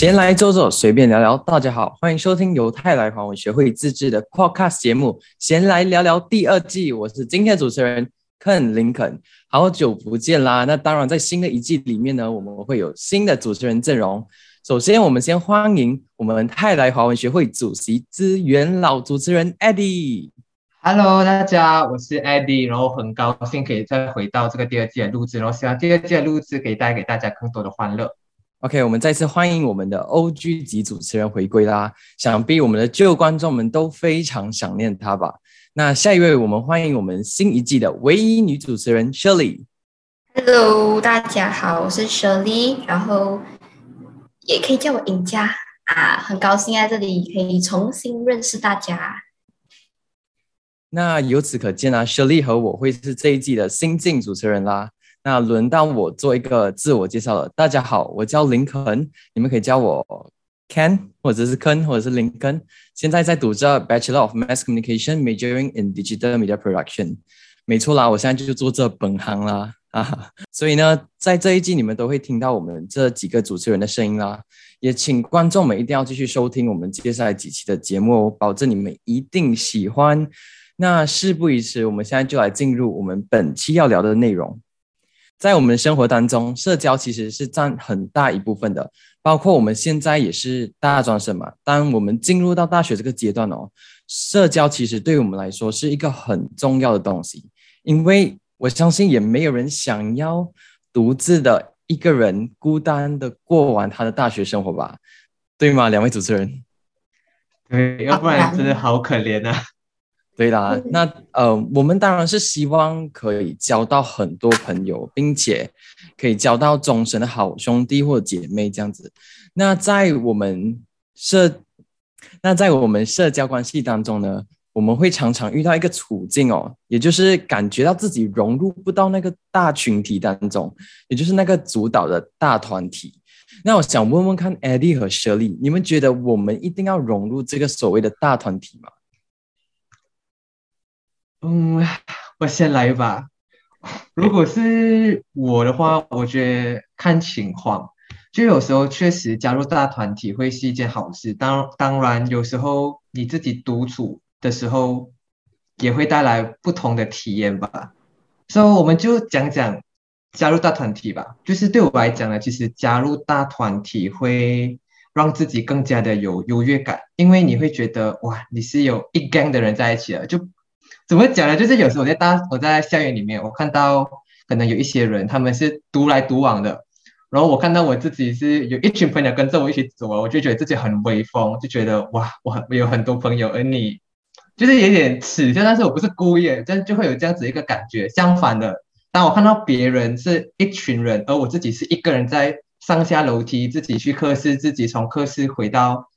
闲来坐坐，随便聊聊。大家好，欢迎收听由泰来华文学会自制的 Podcast 节目《闲来聊聊》第二季。我是今天的主持人 Ken 林肯，好久不见啦！那当然，在新的一季里面呢，我们会有新的主持人阵容。首先，我们先欢迎我们泰来华文学会主席资元老主持人 Eddie。Hello，大家，我是 Eddie，然后很高兴可以再回到这个第二季的录制，然后希望第二季的录制可以带给大家更多的欢乐。OK，我们再次欢迎我们的 OG 级主持人回归啦！想必我们的旧观众们都非常想念他吧？那下一位，我们欢迎我们新一季的唯一女主持人 Shirley。Hello，大家好，我是 Shirley，然后也可以叫我尹佳啊，很高兴在这里可以重新认识大家。那由此可见啊，Shirley 和我会是这一季的新晋主持人啦。那轮到我做一个自我介绍了。大家好，我叫林肯，你们可以叫我 Ken，或者是 Ken，或者是林肯。现在在读着 Bachelor of Mass Communication, majoring in Digital Media Production。没错啦，我现在就做这本行啦啊。所以呢，在这一季你们都会听到我们这几个主持人的声音啦。也请观众们一定要继续收听我们接下来几期的节目哦，保证你们一定喜欢。那事不宜迟，我们现在就来进入我们本期要聊的内容。在我们的生活当中，社交其实是占很大一部分的，包括我们现在也是大专生嘛。当我们进入到大学这个阶段哦，社交其实对我们来说是一个很重要的东西，因为我相信也没有人想要独自的一个人孤单的过完他的大学生活吧？对吗？两位主持人？对，要不然真的好可怜啊。对啦，那呃，我们当然是希望可以交到很多朋友，并且可以交到终身的好兄弟或姐妹这样子。那在我们社，那在我们社交关系当中呢，我们会常常遇到一个处境哦，也就是感觉到自己融入不到那个大群体当中，也就是那个主导的大团体。那我想问问看，Eddie 和 Shirley，你们觉得我们一定要融入这个所谓的大团体吗？嗯，我先来吧。如果是我的话，我觉得看情况，就有时候确实加入大团体会是一件好事。当当然，有时候你自己独处的时候，也会带来不同的体验吧。所以我们就讲讲加入大团体吧。就是对我来讲呢，其实加入大团体会让自己更加的有优越感，因为你会觉得哇，你是有一 gang 的人在一起了，就。怎么讲呢？就是有时候我在大我在校园里面，我看到可能有一些人他们是独来独往的，然后我看到我自己是有一群朋友跟着我一起走啊，我就觉得自己很威风，就觉得哇，我很我有很多朋友，而你就是有点耻笑，但是我不是故意，但就会有这样子一个感觉。相反的，当我看到别人是一群人，而我自己是一个人在上下楼梯，自己去课室，自己从课室回到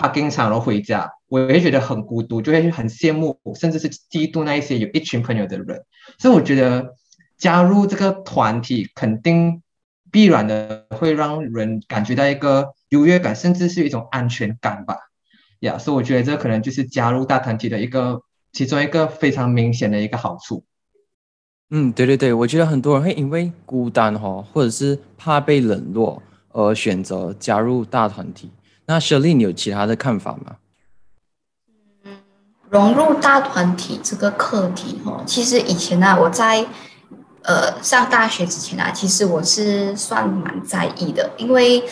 parking 场然后回家。我会觉得很孤独，就会很羡慕，甚至是嫉妒那一些有一群朋友的人。所以我觉得加入这个团体，肯定必然的会让人感觉到一个优越感，甚至是一种安全感吧。呀，所以我觉得这可能就是加入大团体的一个其中一个非常明显的一个好处。嗯，对对对，我觉得很多人会因为孤单哈，或者是怕被冷落而选择加入大团体。那舍利，你有其他的看法吗？融入大团体这个课题，哈，其实以前呢，我在呃上大学之前啊，其实我是算蛮在意的，因为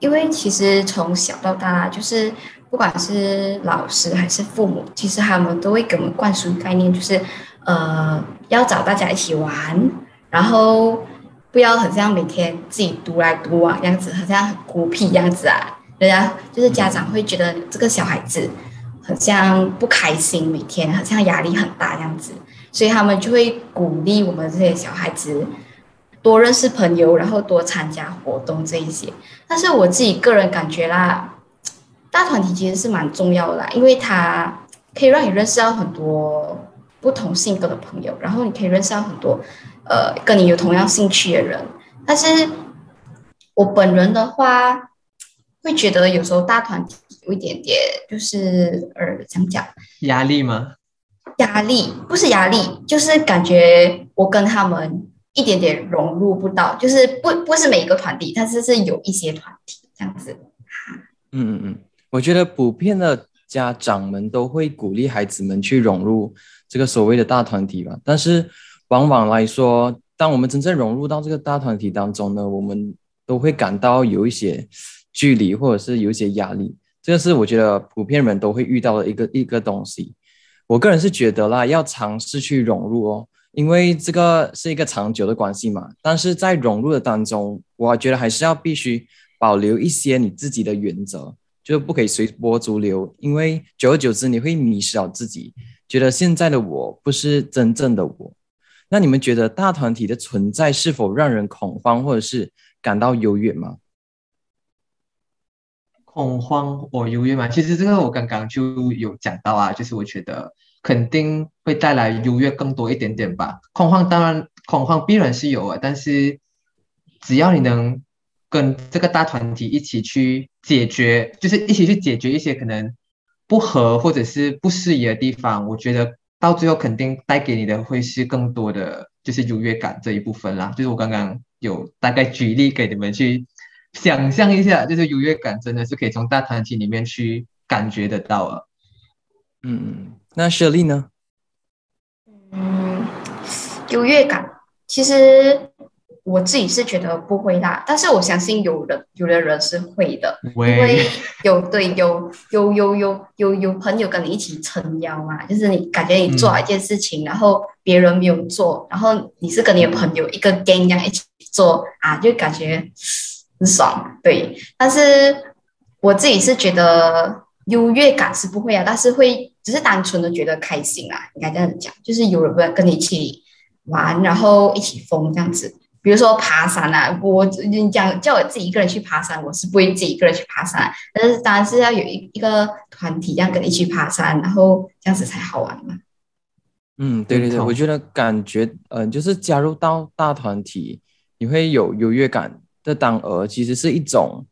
因为其实从小到大，就是不管是老师还是父母，其实他们都会给我们灌输概念，就是呃要找大家一起玩，然后不要很像每天自己独来独往样子，好像很孤僻样子啊，人家就是家长会觉得这个小孩子。好像不开心，每天好像压力很大这样子，所以他们就会鼓励我们这些小孩子多认识朋友，然后多参加活动这一些。但是我自己个人感觉啦，大团体其实是蛮重要的，啦，因为它可以让你认识到很多不同性格的朋友，然后你可以认识到很多呃跟你有同样兴趣的人。但是我本人的话，会觉得有时候大团体。有一点点，就是呃，怎么讲？压力吗？压力不是压力，就是感觉我跟他们一点点融入不到，就是不不是每一个团体，但是是有一些团体这样子。嗯嗯嗯，我觉得普遍的家长们都会鼓励孩子们去融入这个所谓的大团体吧，但是往往来说，当我们真正融入到这个大团体当中呢，我们都会感到有一些距离，或者是有一些压力。这个是我觉得普遍人都会遇到的一个一个东西。我个人是觉得啦，要尝试去融入哦，因为这个是一个长久的关系嘛。但是在融入的当中，我觉得还是要必须保留一些你自己的原则，就不可以随波逐流，因为久而久之你会迷失了自己，觉得现在的我不是真正的我。那你们觉得大团体的存在是否让人恐慌，或者是感到优越吗？恐慌或优越吗？其实这个我刚刚就有讲到啊，就是我觉得肯定会带来优越更多一点点吧。恐慌当然恐慌必然是有啊，但是只要你能跟这个大团体一起去解决，就是一起去解决一些可能不合或者是不适宜的地方，我觉得到最后肯定带给你的会是更多的就是优越感这一部分啦。就是我刚刚有大概举例给你们去。想象一下，就是优越感真的是可以从大团体里面去感觉得到啊。嗯，那雪莉呢？嗯，优越感，其实我自己是觉得不会啦，但是我相信有人有的人是会的，因为有对有有有有有有朋友跟你一起撑腰嘛，就是你感觉你做了一件事情，然后别人没有做，然后你是跟你的朋友一个 gang 一样一起做啊，就感觉。很爽，对，但是我自己是觉得优越感是不会啊，但是会只是单纯的觉得开心啊，应该这样讲，就是有人跟你一起玩，然后一起疯这样子。比如说爬山啊，我你讲叫我自己一个人去爬山，我是不会自己一个人去爬山，但是当然是要有一一个团体这样跟你一起爬山，然后这样子才好玩嘛。嗯，对对对，我觉得感觉，嗯，就是加入到大团体，你会有优越感。的当儿其实是一种，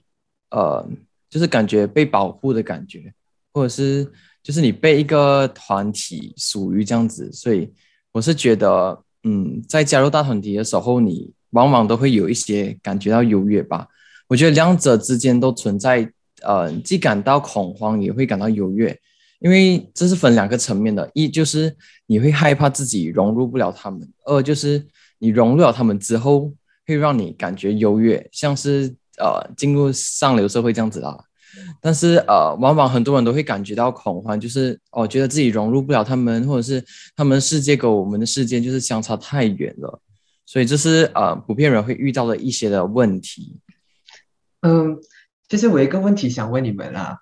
呃，就是感觉被保护的感觉，或者是就是你被一个团体属于这样子，所以我是觉得，嗯，在加入大团体的时候，你往往都会有一些感觉到优越吧。我觉得两者之间都存在，呃，既感到恐慌，也会感到优越，因为这是分两个层面的，一就是你会害怕自己融入不了他们，二就是你融入了他们之后。会让你感觉优越，像是呃进入上流社会这样子啦。但是呃，往往很多人都会感觉到恐慌，就是哦，觉得自己融入不了他们，或者是他们世界跟我们的世界就是相差太远了。所以这是呃普遍人会遇到的一些的问题。嗯，就是我有一个问题想问你们啦，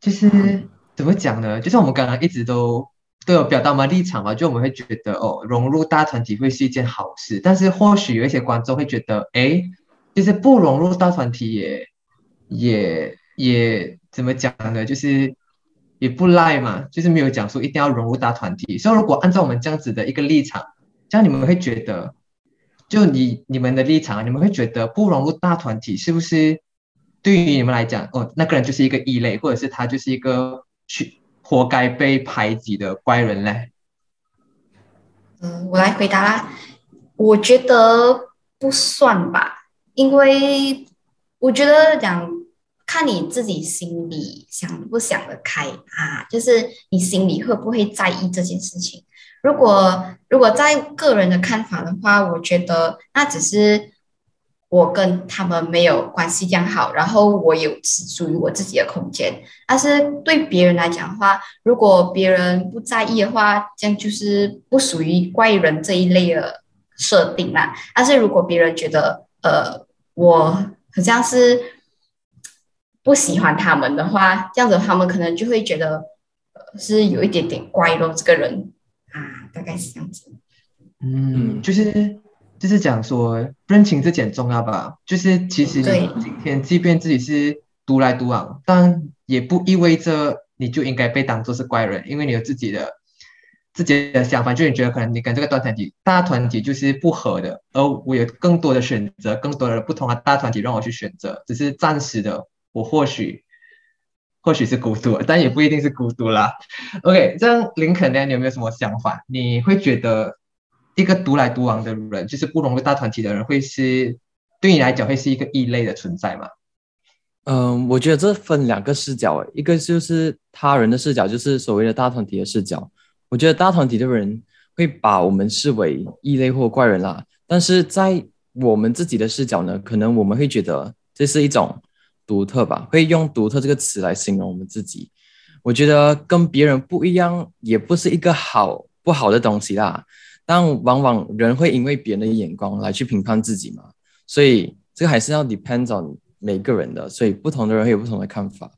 就是怎么讲呢？就是我们刚刚一直都。都有表达嘛立场嘛，就我们会觉得哦，融入大团体会是一件好事，但是或许有一些观众会觉得，哎，就是不融入大团体也也也怎么讲呢？就是也不赖嘛，就是没有讲说一定要融入大团体。所以如果按照我们这样子的一个立场，这样你们会觉得，就你你们的立场，你们会觉得不融入大团体是不是对于你们来讲，哦，那个人就是一个异类，或者是他就是一个去。活该被排挤的怪人嘞。嗯，我来回答啦。我觉得不算吧，因为我觉得讲看你自己心里想不想得开啊，就是你心里会不会在意这件事情。如果如果在个人的看法的话，我觉得那只是。我跟他们没有关系这样好，然后我有属于我自己的空间。但是对别人来讲的话，如果别人不在意的话，这样就是不属于怪人这一类的设定啦。但是如果别人觉得呃我好像是不喜欢他们的话，这样子他们可能就会觉得是有一点点怪咯，这个人啊，大概是这样子。嗯，就是。就是讲说，认清自己很重要吧。就是其实你今天即便自己是独来独往，但也不意味着你就应该被当做是怪人，因为你有自己的自己的想法。就你觉得可能你跟这个大团体大团体就是不合的，而我有更多的选择，更多的不同的大团体让我去选择，只是暂时的。我或许或许是孤独，但也不一定是孤独啦。OK，这样林肯呢，你有没有什么想法？你会觉得？一个独来独往的人，就是不融入大团体的人，会是对你来讲会是一个异类的存在吗？嗯，我觉得这分两个视角，一个就是他人的视角，就是所谓的大团体的视角。我觉得大团体的人会把我们视为异类或怪人啦，但是在我们自己的视角呢，可能我们会觉得这是一种独特吧，会用独特这个词来形容我们自己。我觉得跟别人不一样，也不是一个好不好的东西啦。但往往人会因为别人的眼光来去评判自己嘛，所以这个还是要 depends on 每个人的，所以不同的人会有不同的看法。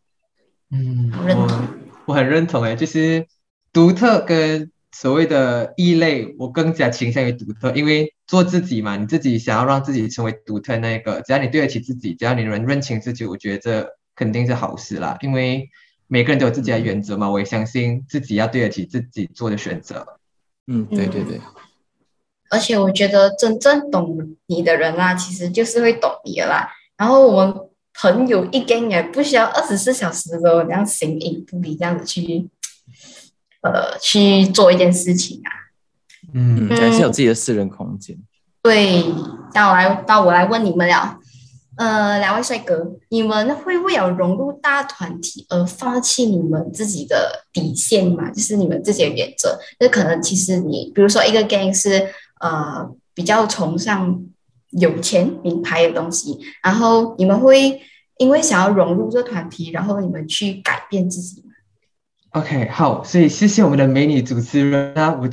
嗯，认同我我很认同诶，就是独特跟所谓的异类，我更加倾向于独特，因为做自己嘛，你自己想要让自己成为独特那个，只要你对得起自己，只要你能认清自己，我觉得这肯定是好事啦。因为每个人都有自己的原则嘛，我也相信自己要对得起自己做的选择。嗯，对对对，而且我觉得真正懂你的人啊，其实就是会懂你的啦。然后我们朋友一跟也不需要二十四小时都这样形影不离这样子去，呃，去做一件事情啊。嗯嗯，还是有自己的私人空间。对，那我来，到我来问你们了。呃，两位帅哥，你们会为了融入大团体而放弃你们自己的底线吗？就是你们自己的原则。那可能其实你，比如说一个 gang 是呃比较崇尚有钱名牌的东西，然后你们会因为想要融入这团体，然后你们去改变自己吗？OK，好，所以谢谢我们的美女主持人啊，我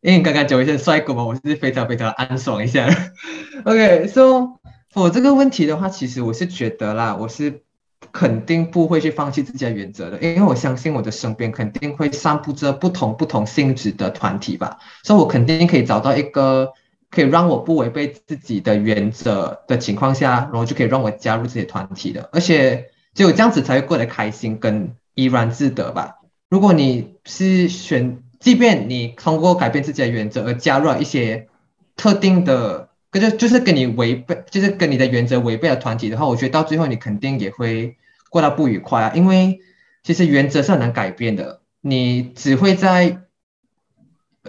因为刚刚讲一些帅哥嘛，我是非常非常安爽一下。OK，so、我这个问题的话，其实我是觉得啦，我是肯定不会去放弃自己的原则的，因为我相信我的身边肯定会散布着不同不同性质的团体吧，所以我肯定可以找到一个可以让我不违背自己的原则的情况下，然后就可以让我加入这些团体的，而且只有这样子才会过得开心跟怡然自得吧。如果你是选，即便你通过改变自己的原则而加入了一些特定的，跟就就是跟你违背，就是跟你的原则违背的团体的话，我觉得到最后你肯定也会过得不愉快啊。因为其实原则是很难改变的，你只会在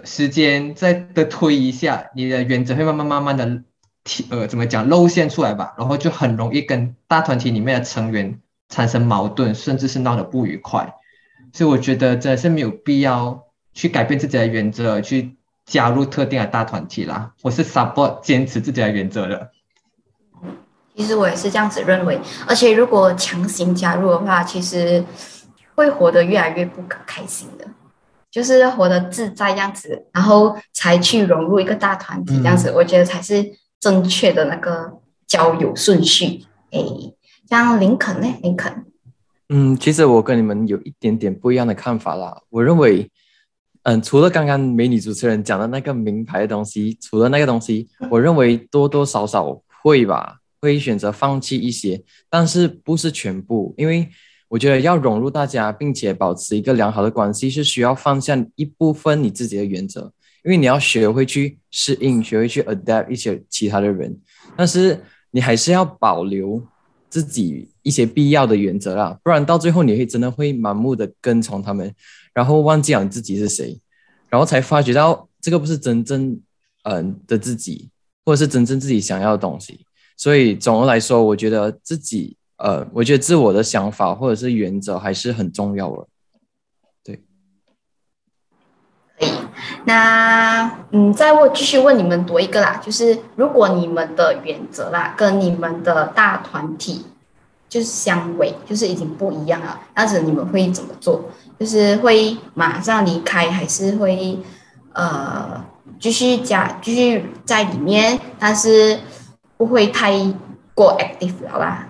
时间再的推一下，你的原则会慢慢慢慢的呃怎么讲露馅出来吧，然后就很容易跟大团体里面的成员产生矛盾，甚至是闹得不愉快。所以我觉得真的是没有必要去改变自己的原则，去加入特定的大团体啦。我是 support 坚持自己的原则的。其实我也是这样子认为，而且如果强行加入的话，其实会活得越来越不可开心的，就是要活得自在这样子，然后才去融入一个大团体这样子，我觉得才是正确的那个交友顺序。哎，像林肯呢？林肯，嗯，其实我跟你们有一点点不一样的看法啦。我认为，嗯，除了刚刚美女主持人讲的那个名牌的东西，除了那个东西，我认为多多少少会吧，会选择放弃一些，但是不是全部，因为我觉得要融入大家，并且保持一个良好的关系，是需要放下一部分你自己的原则，因为你要学会去适应，学会去 adapt 一些其他的人，但是你还是要保留自己一些必要的原则啦，不然到最后你会真的会盲目的跟从他们，然后忘记了你自己是谁，然后才发觉到这个不是真正嗯、的自己，或者是真正自己想要的东西。所以总的来说，我觉得自己呃，我觉得自我的想法或者是原则还是很重要的。可以。那嗯，再问继续问你们多一个啦，就是如果你们的原则啦跟你们的大团体就是相违，就是已经不一样了，那子你们会怎么做？就是会马上离开，还是会呃继续加继续在里面，但是不会太过 active 了啦？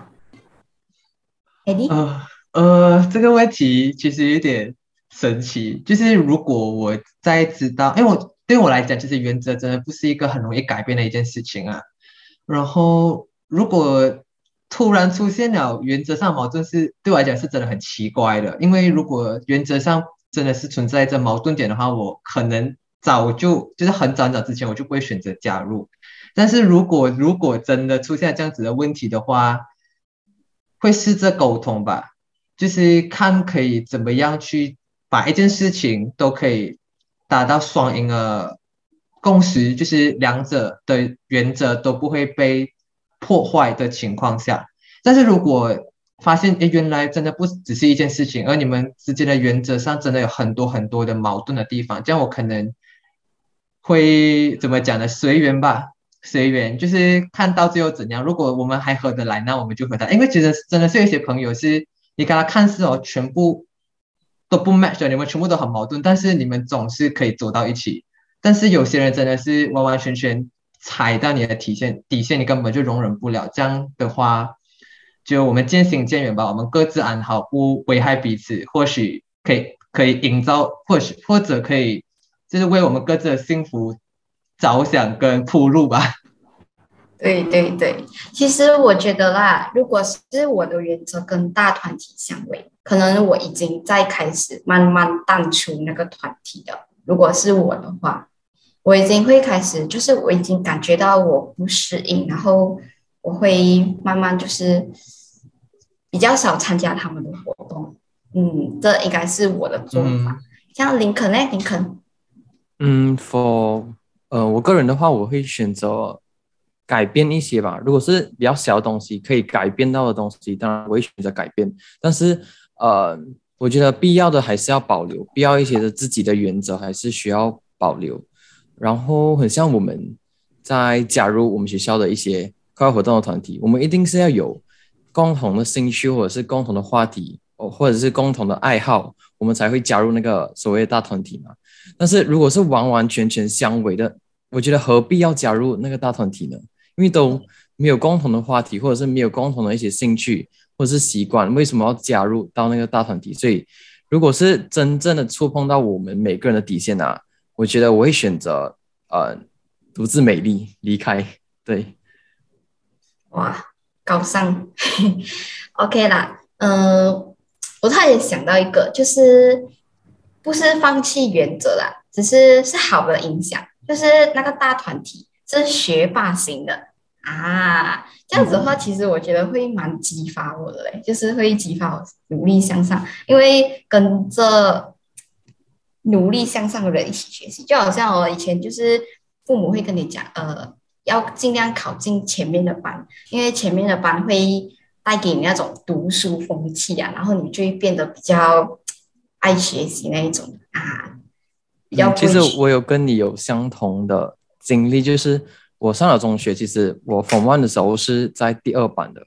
艾迪，呃呃，这个问题其实有点神奇，就是如果我在知道，因为我对我来讲，其实原则真的不是一个很容易改变的一件事情啊。然后如果突然出现了原则上矛盾是，对我来讲是真的很奇怪的。因为如果原则上真的是存在着矛盾点的话，我可能早就就是很早很早之前我就不会选择加入。但是如果如果真的出现这样子的问题的话，会试着沟通吧，就是看可以怎么样去把一件事情都可以达到双赢的共识，就是两者的原则都不会被破坏的情况下。但是如果发现，哎，原来真的不只是一件事情，而你们之间的原则上真的有很多很多的矛盾的地方。这样我可能会怎么讲呢？随缘吧，随缘，就是看到最后怎样。如果我们还合得来，那我们就合得。因为其实真的是有一些朋友是，你跟他看似哦，全部都不 match 的，你们全部都很矛盾，但是你们总是可以走到一起。但是有些人真的是完完全全踩到你的底线，底线你根本就容忍不了。这样的话。就我们渐行渐远吧，我们各自安好，不危害彼此，或许可以可以营造，或许或者可以，就是为我们各自的幸福着想跟铺路吧。对对对，其实我觉得啦，如果是我的原则跟大团体相违，可能我已经在开始慢慢淡出那个团体了。如果是我的话，我已经会开始，就是我已经感觉到我不适应，然后。我会慢慢就是比较少参加他们的活动，嗯，这应该是我的做法。像林肯呢？林肯，嗯，for 呃，我个人的话，我会选择改变一些吧。如果是比较小的东西，可以改变到的东西，当然我会选择改变。但是呃，我觉得必要的还是要保留，必要一些的自己的原则还是需要保留。然后很像我们在加入我们学校的一些。课外活动的团体，我们一定是要有共同的兴趣，或者是共同的话题，哦，或者是共同的爱好，我们才会加入那个所谓的大团体嘛。但是如果是完完全全相违的，我觉得何必要加入那个大团体呢？因为都没有共同的话题，或者是没有共同的一些兴趣或者是习惯，为什么要加入到那个大团体？所以，如果是真正的触碰到我们每个人的底线啊，我觉得我会选择呃独自美丽离开。对。哇，高尚，OK 啦。嗯，我突然想到一个，就是不是放弃原则啦，只是是好的影响，就是那个大团体是学霸型的啊。这样子的话，其实我觉得会蛮激发我的嘞，就是会激发我努力向上，因为跟着努力向上的人一起学习，就好像我以前就是父母会跟你讲，呃。要尽量考进前面的班，因为前面的班会带给你那种读书风气啊，然后你就会变得比较爱学习那一种啊。比较其实我有跟你有相同的经历，就是我上了中学，其实我 Form One 的时候是在第二班的，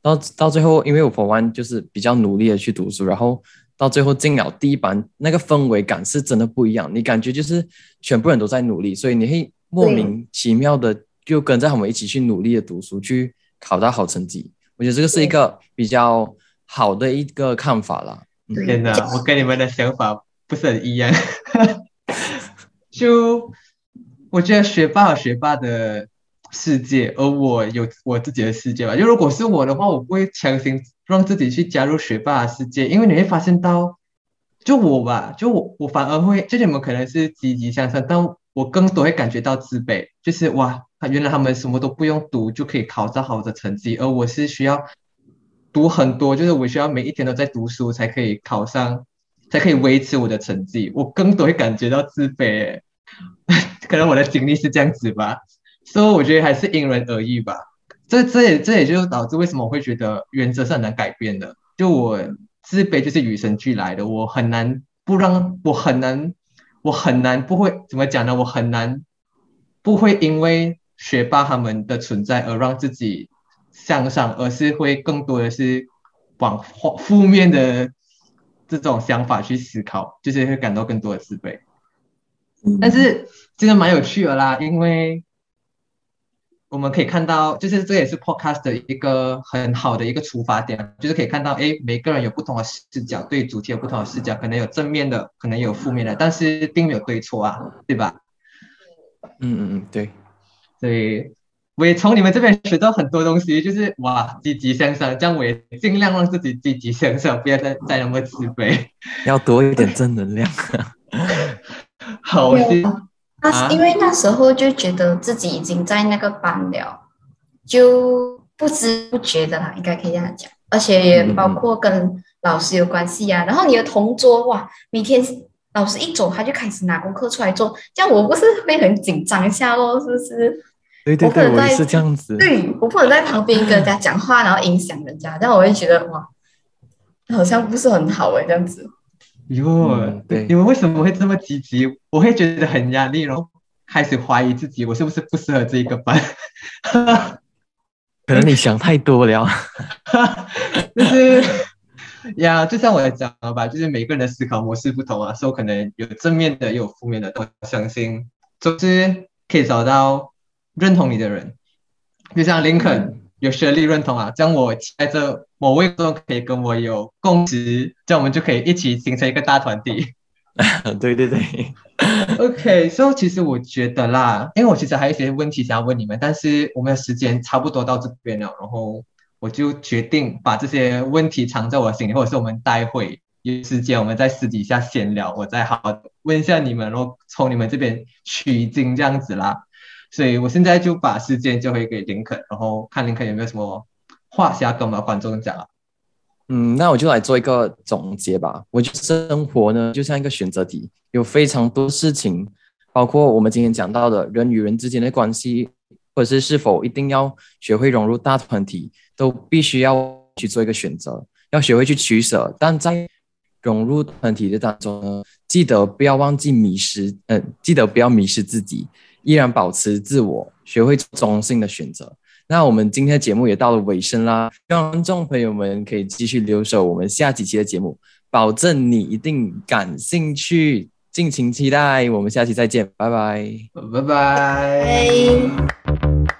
到到最后，因为我 Form One 就是比较努力的去读书，然后到最后进了第一班，那个氛围感是真的不一样，你感觉就是全部人都在努力，所以你会莫名其妙的。就跟着他们一起去努力的读书，去考到好成绩。我觉得这个是一个比较好的一个看法啦。天哪，我跟你们的想法不是很一样。就我觉得学霸有学霸的世界，而我有我自己的世界吧。就如果是我的话，我不会强行让自己去加入学霸的世界，因为你会发现到，就我吧，就我我反而会，就你们可能是积极向上，但我更多会感觉到自卑，就是哇。原来他们什么都不用读就可以考到好的成绩，而我是需要读很多，就是我需要每一天都在读书才可以考上，才可以维持我的成绩。我更多会感觉到自卑，可能我的经历是这样子吧。所以我觉得还是因人而异吧。这这也这也就导致为什么我会觉得原则是很难改变的。就我自卑就是与生俱来的，我很难不让我很难我很难不会怎么讲呢？我很难不会因为。学霸他们的存在而让自己向上，而是会更多的是往负面的这种想法去思考，就是会感到更多的自卑。但是真的蛮有趣的啦，因为我们可以看到，就是这也是 podcast 的一个很好的一个出发点，就是可以看到，哎，每个人有不同的视角，对主题有不同的视角，可能有正面的，可能有负面的，但是并没有对错啊，对吧？嗯嗯嗯，对。所以我也从你们这边学到很多东西，就是哇，积极向上，这样我也尽量让自己积极向上，不要再再那么自卑，要多一点正能量。好心那因为那时候就觉得自己已经在那个班了，就不知不觉的啦，应该可以这样讲。而且也包括跟老师有关系呀，然后你的同桌哇，每天。老师一走，他就开始拿功课出来做，这样我不是会很紧张一下咯？是不是？对对对，我是这样子。对我不能在旁边跟人家讲话，然后影响人家，这样我会觉得哇，好像不是很好哎，这样子。哟，嗯对你们为什么会这么积极？我会觉得很压力，然后开始怀疑自己，我是不是不适合这一个班？可能你想太多了。就是呀，就像我讲的吧，就是每个人的思考模式不同啊，所以可能有正面的，也有负面的。我相信总是可以找到认同你的人，就像林肯有学历认同啊，这样我在这某位都可以跟我有共识，这样我们就可以一起形成一个大团体。对对对，OK，所、以其实我觉得啦，因为我其实还有一些问题想要问你们，但是我们的时间差不多到这边了，然后我就决定把这些问题藏在我心里，或者是我们待会有时间我们在私底下闲聊，我再好好问一下你们，然后从你们这边取经这样子啦。所以我现在就把时间交回给林肯，然后看林肯有没有什么话想要跟我们的观众讲啊。嗯，那我就来做一个总结吧。我觉得生活呢，就像一个选择题，有非常多事情，包括我们今天讲到的人与人之间的关系，或者是是否一定要学会融入大团体，都必须要去做一个选择，要学会去取舍。但在融入团体的当中呢，记得不要忘记迷失，嗯、记得不要迷失自己，依然保持自我，学会中性的选择。那我们今天的节目也到了尾声啦，希望观众朋友们可以继续留守我们下几期的节目，保证你一定感兴趣，敬请期待。我们下期再见，拜。拜拜。拜。